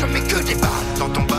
je que des balles dans ton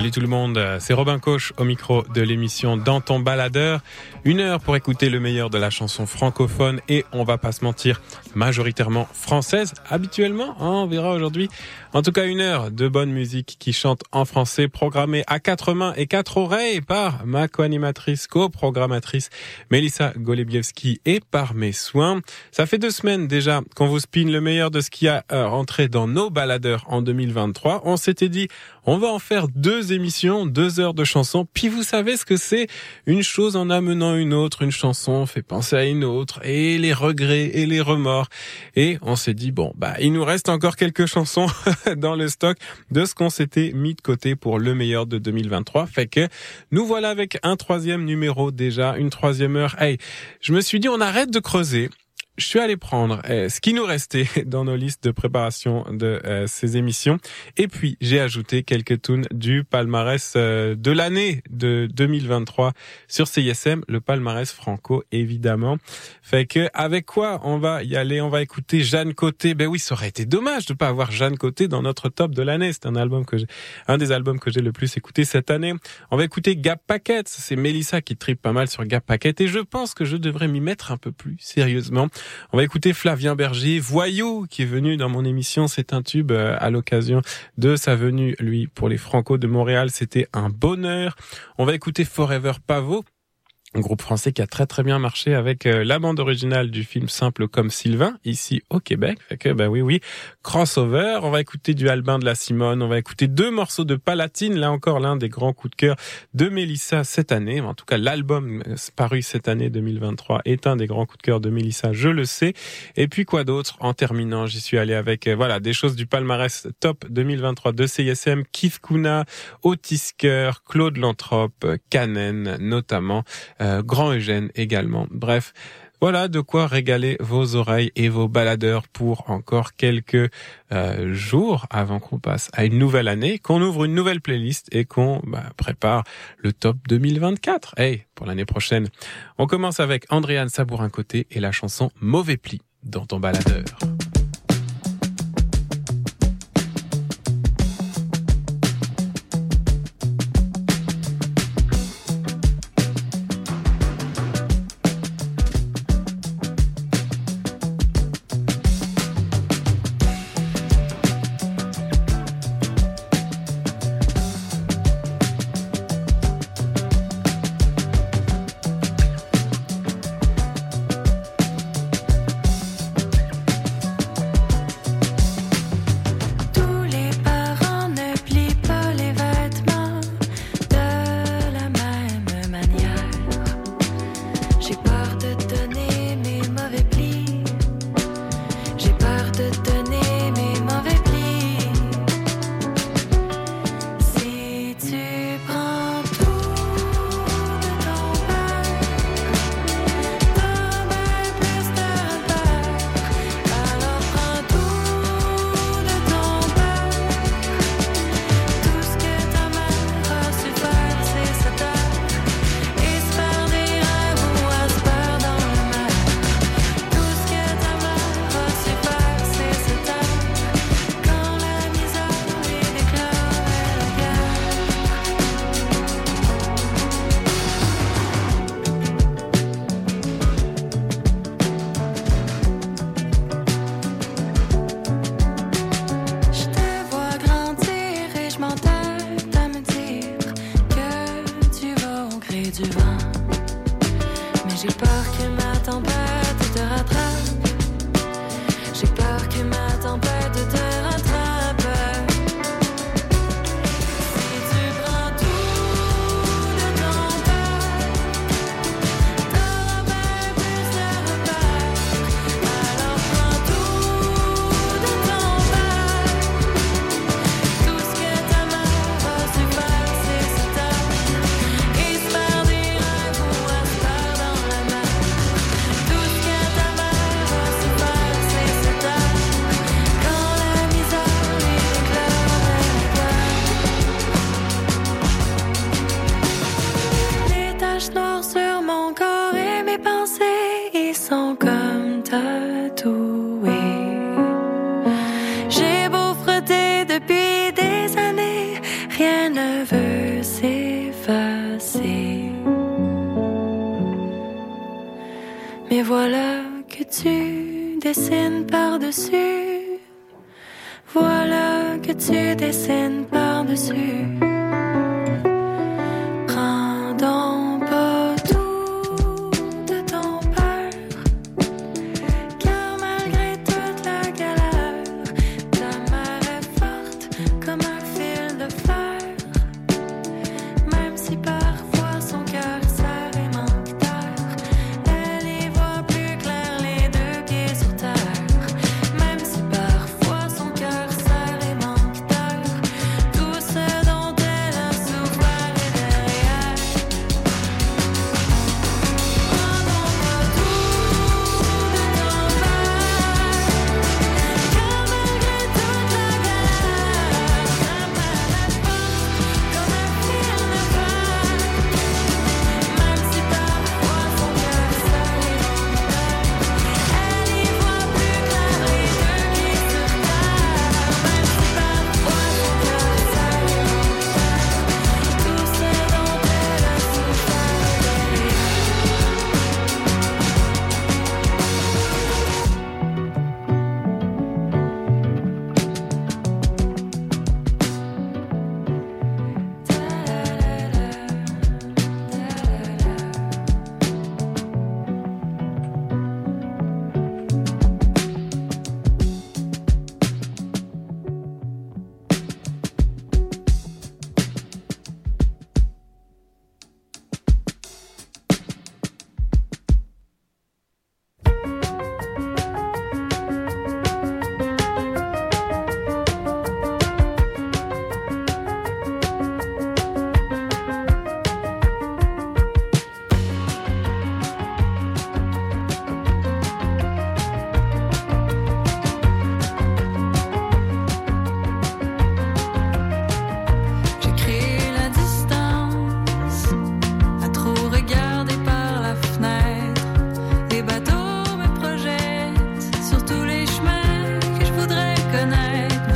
Salut tout le monde, c'est Robin Coche au micro de l'émission Dans ton baladeur. Une heure pour écouter le meilleur de la chanson francophone et on va pas se mentir, majoritairement française. Habituellement, hein, on verra aujourd'hui. En tout cas, une heure de bonne musique qui chante en français, programmée à quatre mains et quatre oreilles par ma co-animatrice, co-programmatrice Melissa Golebiewski et par mes soins. Ça fait deux semaines déjà qu'on vous spin le meilleur de ce qui a euh, rentré dans nos baladeurs en 2023. On s'était dit, on va en faire deux émissions, deux heures de chansons. Puis vous savez ce que c'est? Une chose en amenant une autre, une chanson fait penser à une autre, et les regrets et les remords. Et on s'est dit, bon, bah, il nous reste encore quelques chansons dans le stock de ce qu'on s'était mis de côté pour le meilleur de 2023. Fait que nous voilà avec un troisième numéro déjà, une troisième heure. Hey, je me suis dit, on arrête de creuser je suis allé prendre euh, ce qui nous restait dans nos listes de préparation de euh, ces émissions et puis j'ai ajouté quelques tunes du palmarès euh, de l'année de 2023 sur CISM, le palmarès franco évidemment. Fait que avec quoi on va y aller? On va écouter Jeanne Côté. Ben oui, ça aurait été dommage de pas avoir Jeanne Côté dans notre top de l'année. C'est un album que j'ai, un des albums que j'ai le plus écouté cette année. On va écouter Gap Packet. C'est Melissa qui tripe pas mal sur Gap Packet et je pense que je devrais m'y mettre un peu plus sérieusement. On va écouter Flavien Berger, Voyou, qui est venu dans mon émission. C'est un tube euh, à l'occasion de sa venue, lui, pour les Franco de Montréal. C'était un bonheur. On va écouter Forever Pavot un groupe français qui a très très bien marché avec euh, la bande originale du film Simple comme Sylvain ici au Québec. Fait que bah oui oui, crossover. On va écouter du Albin de la Simone. On va écouter deux morceaux de Palatine. Là encore l'un des grands coups de cœur de Mélissa cette année. En tout cas l'album euh, paru cette année 2023 est un des grands coups de cœur de Mélissa, je le sais. Et puis quoi d'autre? En terminant, j'y suis allé avec euh, voilà des choses du palmarès top 2023 de CISM, Keith Kuna, Otisker, Claude Lantrop, Canen notamment. Euh, Grand Eugène également. Bref, voilà de quoi régaler vos oreilles et vos baladeurs pour encore quelques euh, jours avant qu'on passe à une nouvelle année, qu'on ouvre une nouvelle playlist et qu'on bah, prépare le top 2024. Hey, pour l'année prochaine. On commence avec Andréane Sabourin-Côté et la chanson Mauvais pli dans ton baladeur.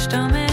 touched on me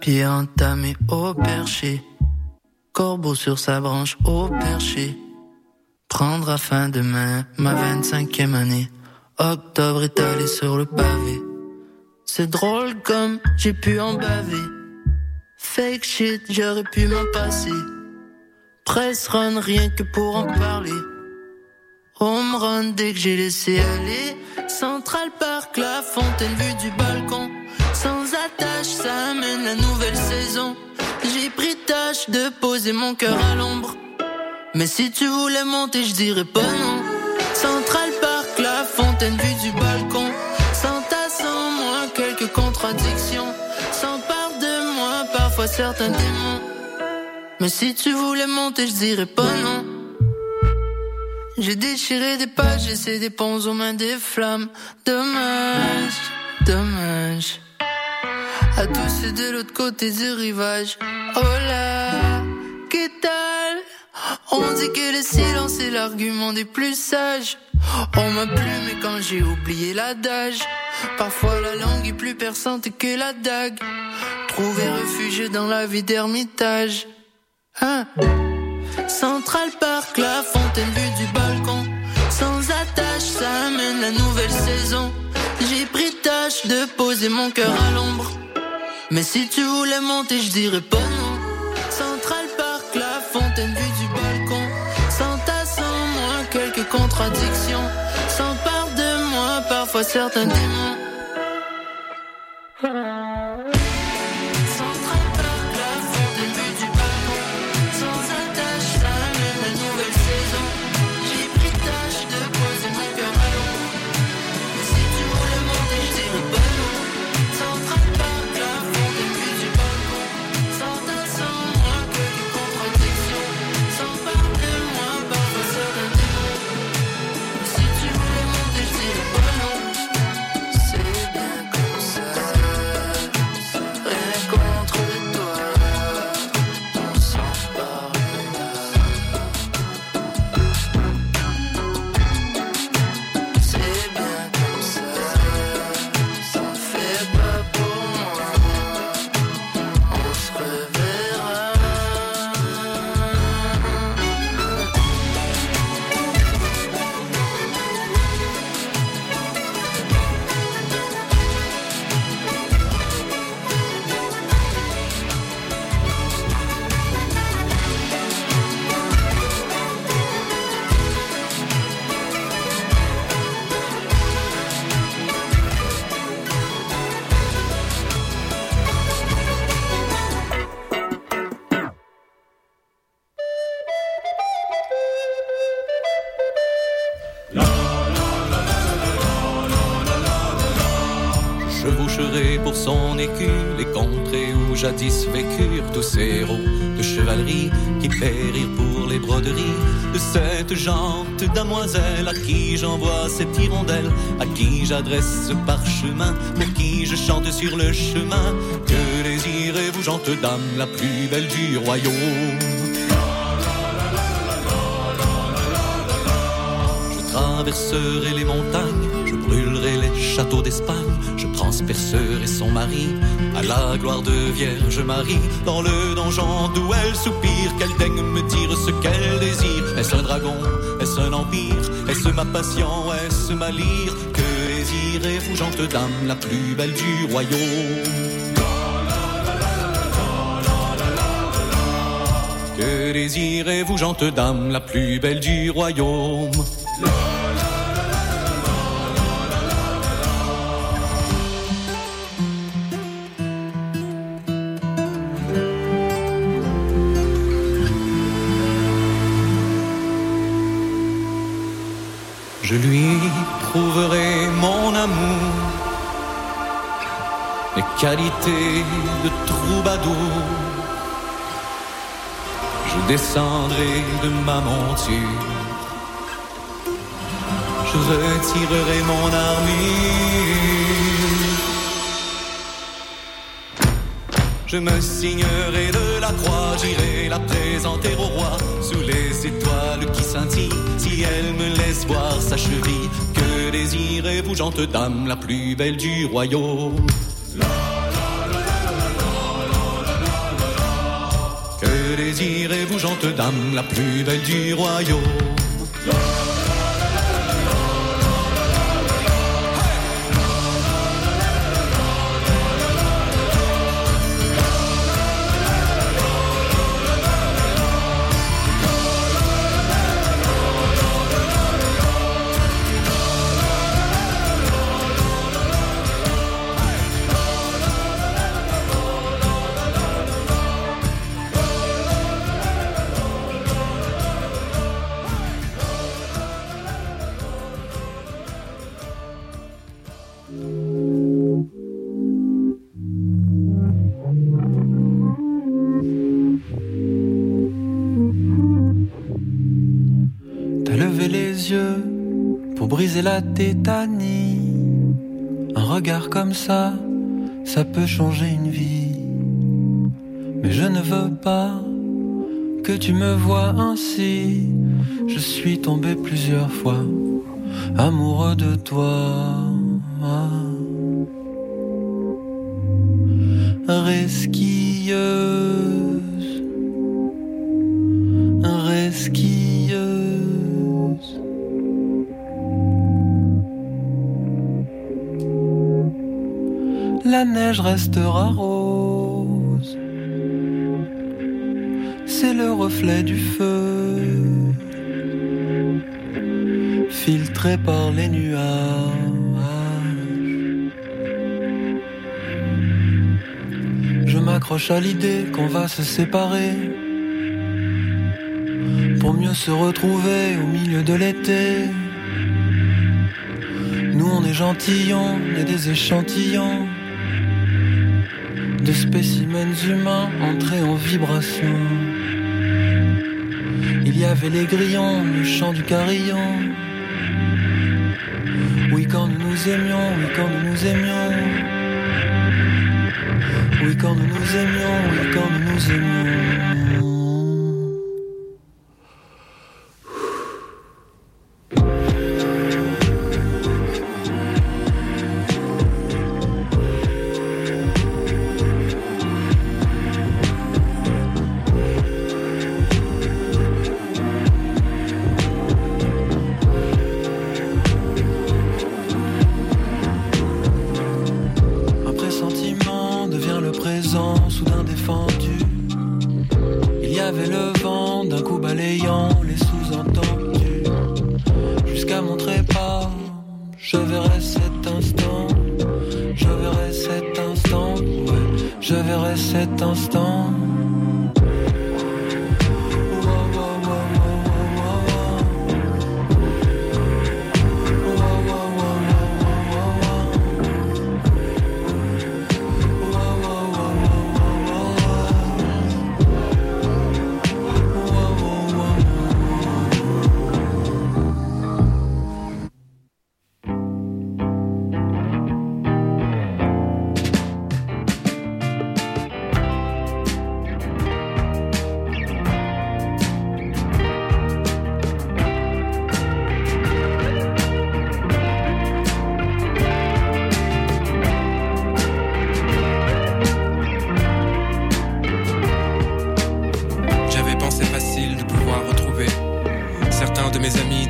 pied entamé au perché. Corbeau sur sa branche au perché. Prendra fin demain ma 25e année. Octobre étalé sur le pavé. C'est drôle comme j'ai pu en baver. Fake shit, j'aurais pu m'en passer. Press run, rien que pour en parler. Home run dès que j'ai laissé aller. Central Park, la fontaine vue du balcon. Poser mon cœur à l'ombre. Mais si tu voulais monter, je dirais pas non. Central Park, la fontaine vue du balcon. Sans ta, sans moi, quelques contradictions. S'empare de moi, parfois certains démons. Mais si tu voulais monter, je dirais pas non. J'ai déchiré des pages, j'ai des ponts aux mains des flammes. Dommage, dommage. À tous ceux de l'autre côté du rivage. Oh On dit que le silence est l'argument des plus sages. On m'a plu, mais quand j'ai oublié l'adage. Parfois la langue est plus perçante que la dague. Trouver refuge dans la vie d'ermitage. Hein? Central Park, la fontaine vue du balcon. Sans attache, ça amène la nouvelle saison. J'ai pris tâche de poser mon cœur à l'ombre. Mais si tu voulais monter, je dirais pas non. Contradictions. S'empare de moi, parfois certains démons. Jadis vécurent tous ces héros de chevalerie qui périrent pour les broderies de cette jante damoiselle à qui j'envoie cette hirondelle, à qui j'adresse ce parchemin, pour qui je chante sur le chemin. Que désirez-vous, jante dame, la plus belle du royaume? Je traverserai les montagnes, châteaux d'Espagne, je transpercerai son mari à la gloire de Vierge Marie, dans le donjon d'où elle soupire, qu'elle daigne me dire ce qu'elle désire. Est-ce un dragon? Est-ce un empire? Est-ce ma passion? Est-ce ma lyre? Que désirez-vous, gente dame, la plus belle du royaume? Que désirez-vous, gente dame, la plus belle du royaume? Mes qualités de troubadour. Je descendrai de ma monture, je retirerai mon armure. Je me signerai de la croix, j'irai la présenter au roi sous les étoiles qui scintillent. Si elle me laisse voir sa cheville, que désirez-vous, gente dame, la plus belle du royaume? Que désirez-vous, gentes dame, la plus belle du royaume? Tétanie. Un regard comme ça, ça peut changer une vie. Mais je ne veux pas que tu me vois ainsi. Je suis tombé plusieurs fois amoureux de toi. À l'idée qu'on va se séparer pour mieux se retrouver au milieu de l'été. Nous on est gentillons, des échantillons de spécimens humains entrés en vibration. Il y avait les grillons, le chant du carillon. Oui, quand nous nous aimions, oui, quand nous nous aimions. Oui, quand nous nous aimions, oui, quand nous nous aimions.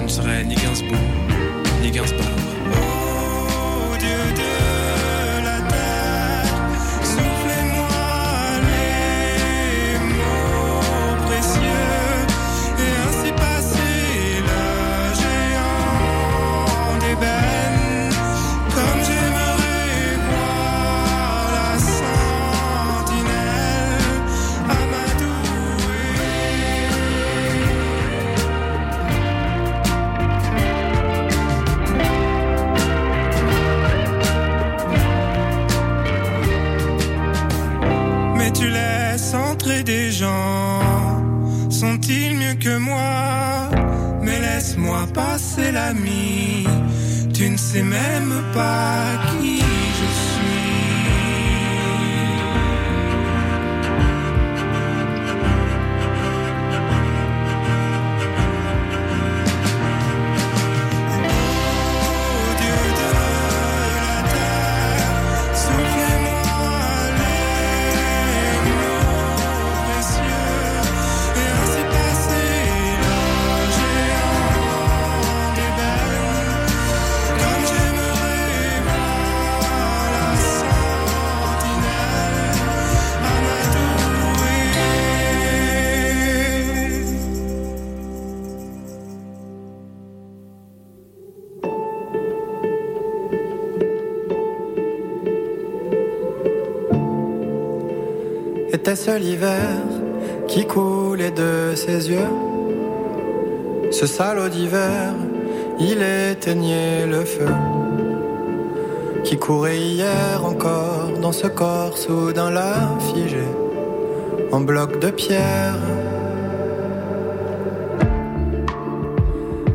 je ne serai ni Gainsbourg, ni Gainsbourg. Coulait de ses yeux Ce salaud d'hiver, il éteignait le feu qui courait hier encore dans ce corps soudain là figé en bloc de pierre.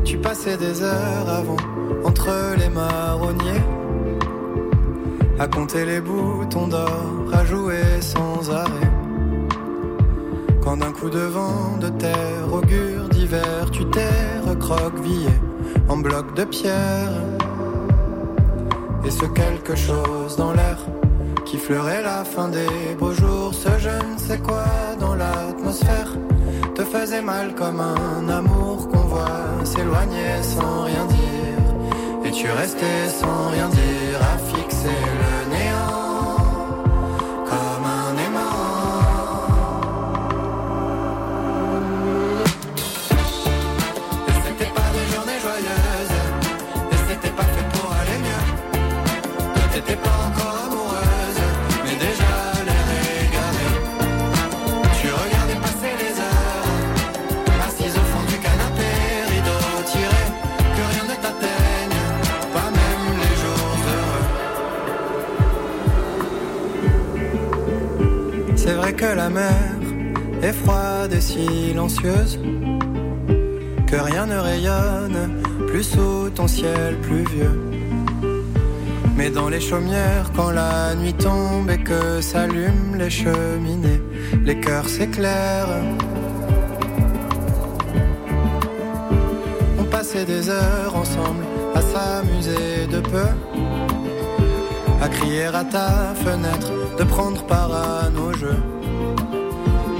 Tu passais des heures avant entre les marronniers à compter les boutons d'or, à jouer sans arrêt. Quand d'un coup de vent de terre, augure d'hiver, tu t'es recroquevillé en bloc de pierre. Et ce quelque chose dans l'air qui fleurait la fin des beaux jours, ce je ne sais quoi dans l'atmosphère te faisait mal comme un amour qu'on voit s'éloigner sans rien dire. Et tu restais sans rien dire à fixer le mer est froide et silencieuse, que rien ne rayonne plus sous ton ciel pluvieux. Mais dans les chaumières, quand la nuit tombe et que s'allument les cheminées, les cœurs s'éclairent. On passait des heures ensemble à s'amuser de peu, à crier à ta fenêtre, de prendre part à nos jeux.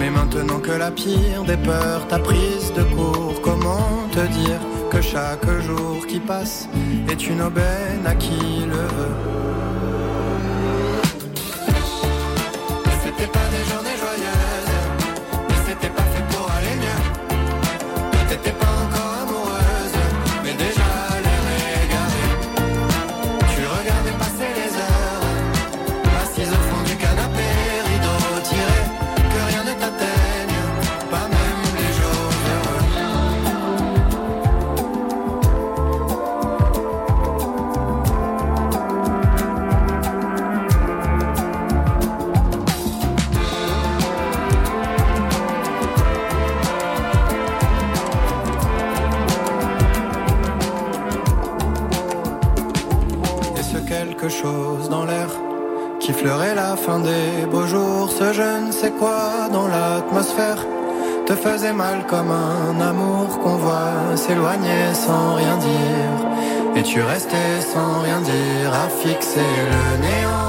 Mais maintenant que la pire des peurs t'a prise de court, comment te dire que chaque jour qui passe est une aubaine à qui le veut? mal comme un amour qu'on voit s'éloigner sans rien dire. Et tu restais sans rien dire à fixer le néant.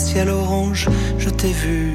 Ciel orange, je t'ai vu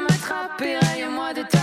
m'attraper, raye-moi de ta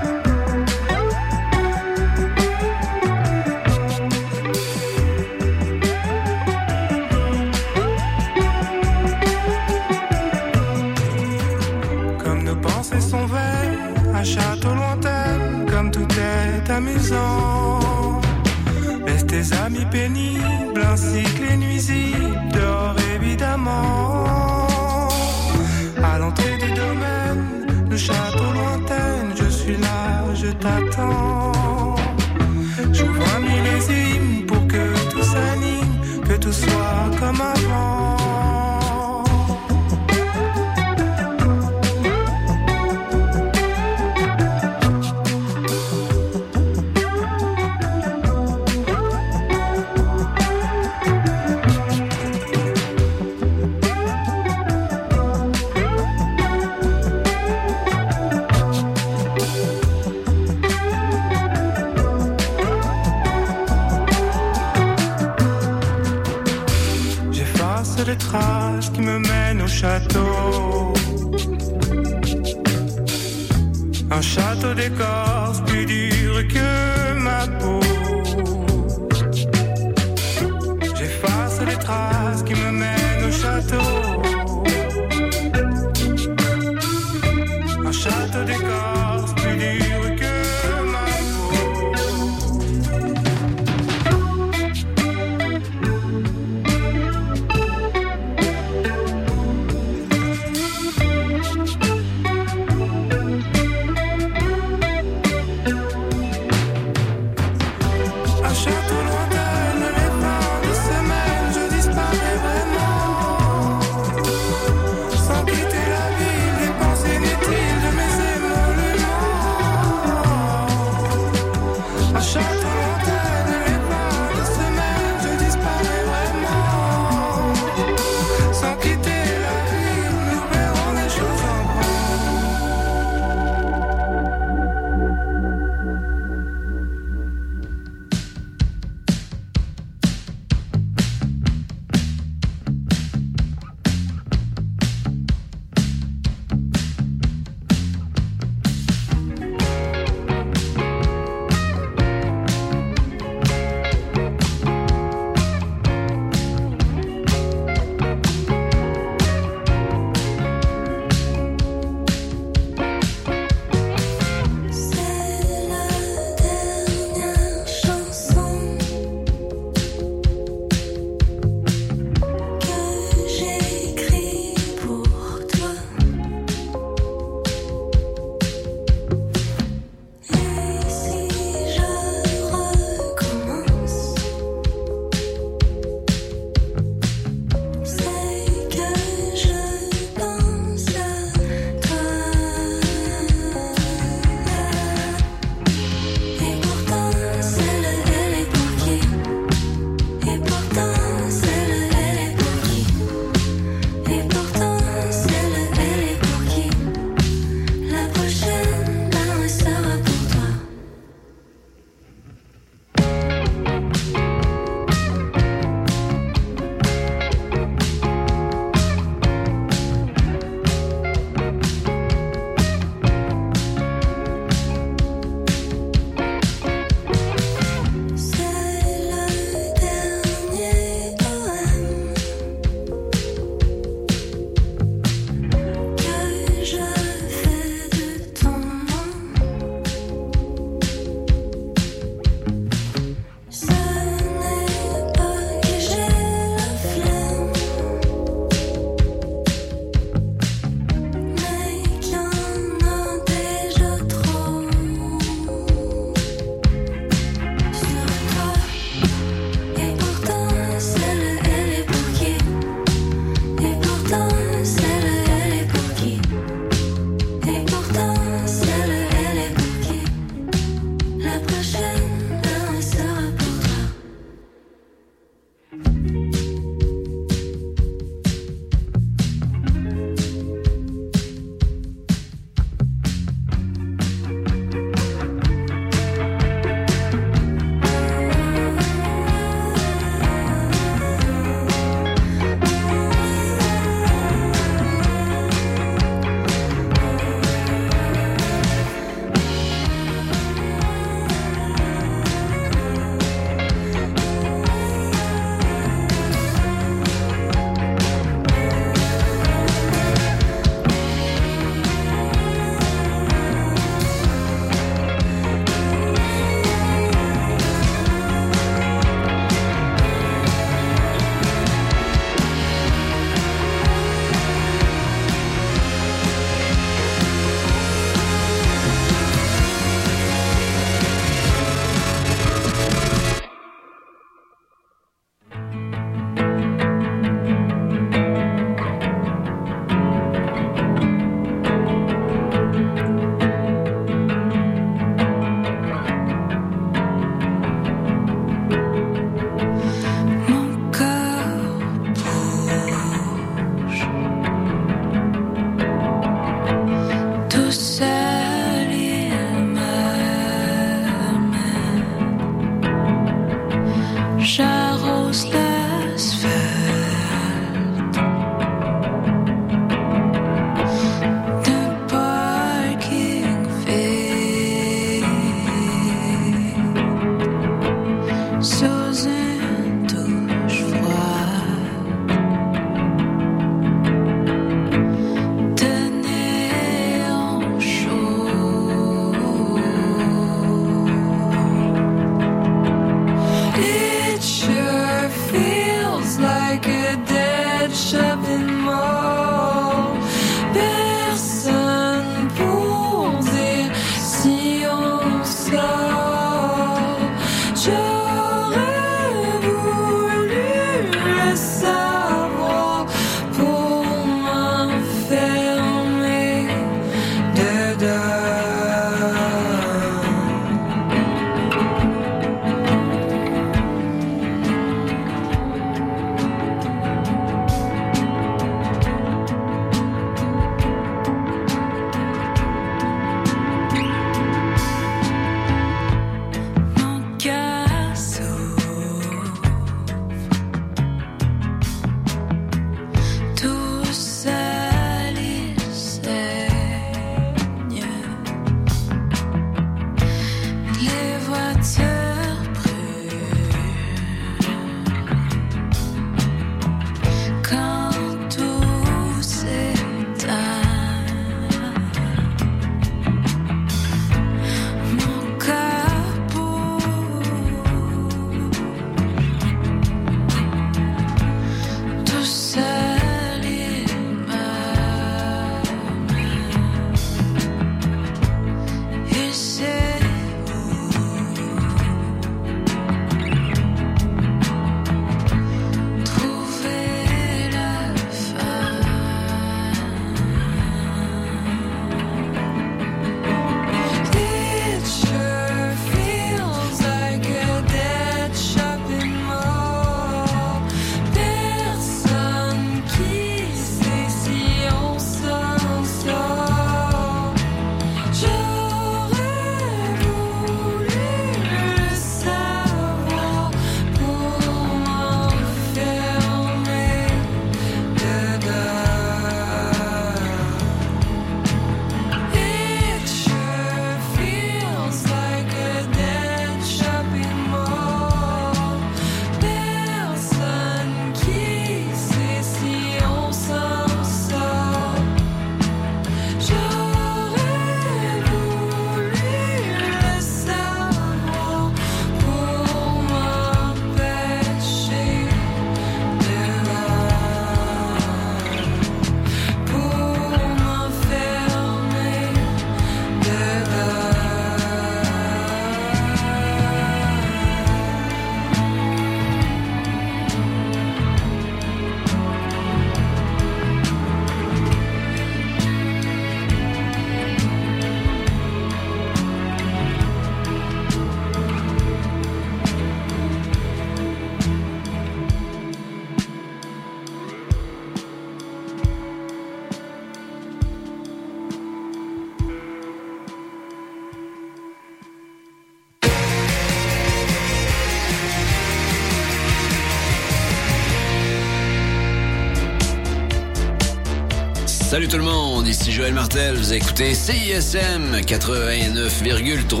Salut tout le monde, ici Joël Martel, vous écoutez CISM 89,3.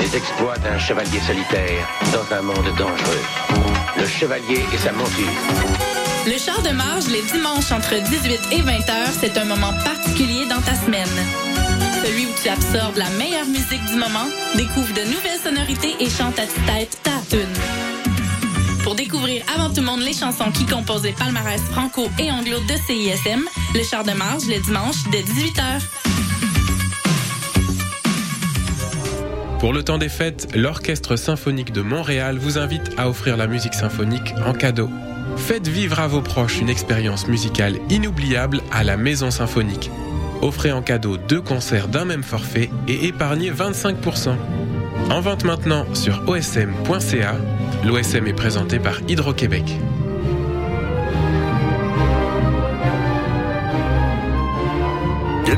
Les exploits d'un chevalier solitaire dans un monde dangereux. Le chevalier et sa monture. Le char de marge les dimanches entre 18 et 20 heures, c'est un moment particulier dans ta semaine. Celui où tu absorbes la meilleure musique du moment, découvre de nouvelles sonorités et chante à toute tête ta. Pour découvrir avant tout le monde les chansons qui composent les palmarès franco et anglo de CISM, le char de marge le dimanche dès 18h. Pour le temps des fêtes, l'Orchestre symphonique de Montréal vous invite à offrir la musique symphonique en cadeau. Faites vivre à vos proches une expérience musicale inoubliable à la Maison Symphonique. Offrez en cadeau deux concerts d'un même forfait et épargnez 25%. En vente maintenant sur osm.ca. L'OSM est présenté par Hydro-Québec.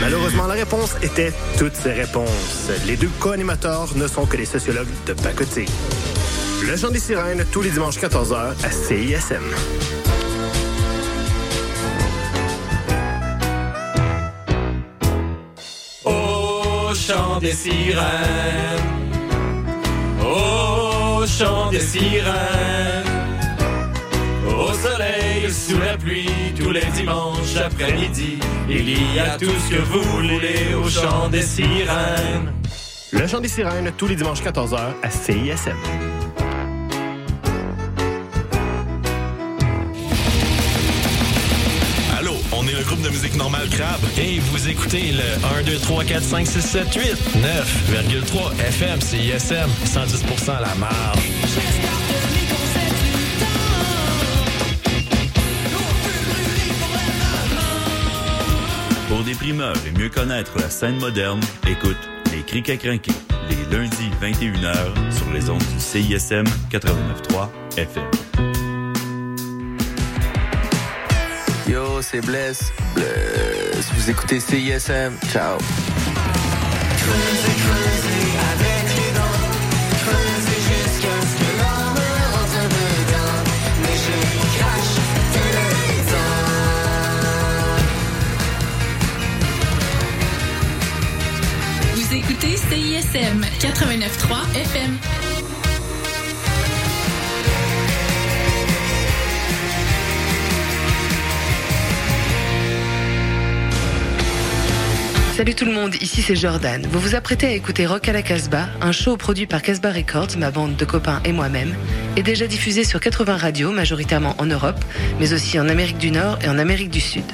Malheureusement, la réponse était toutes ces réponses. Les deux co-animateurs ne sont que des sociologues de pacotille. Le chant des sirènes, tous les dimanches 14h à CISM. Au chant des sirènes, au chant des sirènes, sous la pluie, tous les dimanches après-midi, il y a tout ce que vous voulez au chant des sirènes. Le chant des sirènes, tous les dimanches 14h à CISM. Allô, on est le groupe de musique normale Crabe. Et vous écoutez le 1, 2, 3, 4, 5, 6, 7, 8, 9,3 FM, CISM, 110 à la marge. Pour des primeurs et mieux connaître la scène moderne, écoute Les Crics à crinquer, les lundis 21h sur les ondes du CISM 89.3 FM. Yo, c'est Bless. Bless. Vous écoutez CISM. Ciao. CISM 89.3 FM. Salut tout le monde, ici c'est Jordan. Vous vous apprêtez à écouter Rock à la Casbah, un show produit par Casbah Records, ma bande de copains et moi-même, et déjà diffusé sur 80 radios, majoritairement en Europe, mais aussi en Amérique du Nord et en Amérique du Sud.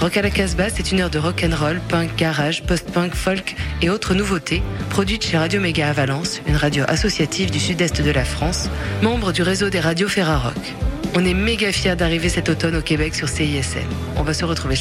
Rock à la Casbah, c'est une heure de rock and roll, punk, garage, post-punk, folk et autres nouveautés, produite chez Radio Méga à Valence, une radio associative du sud-est de la France, membre du réseau des radios Ferrarock. On est méga fiers d'arriver cet automne au Québec sur CISM. On va se retrouver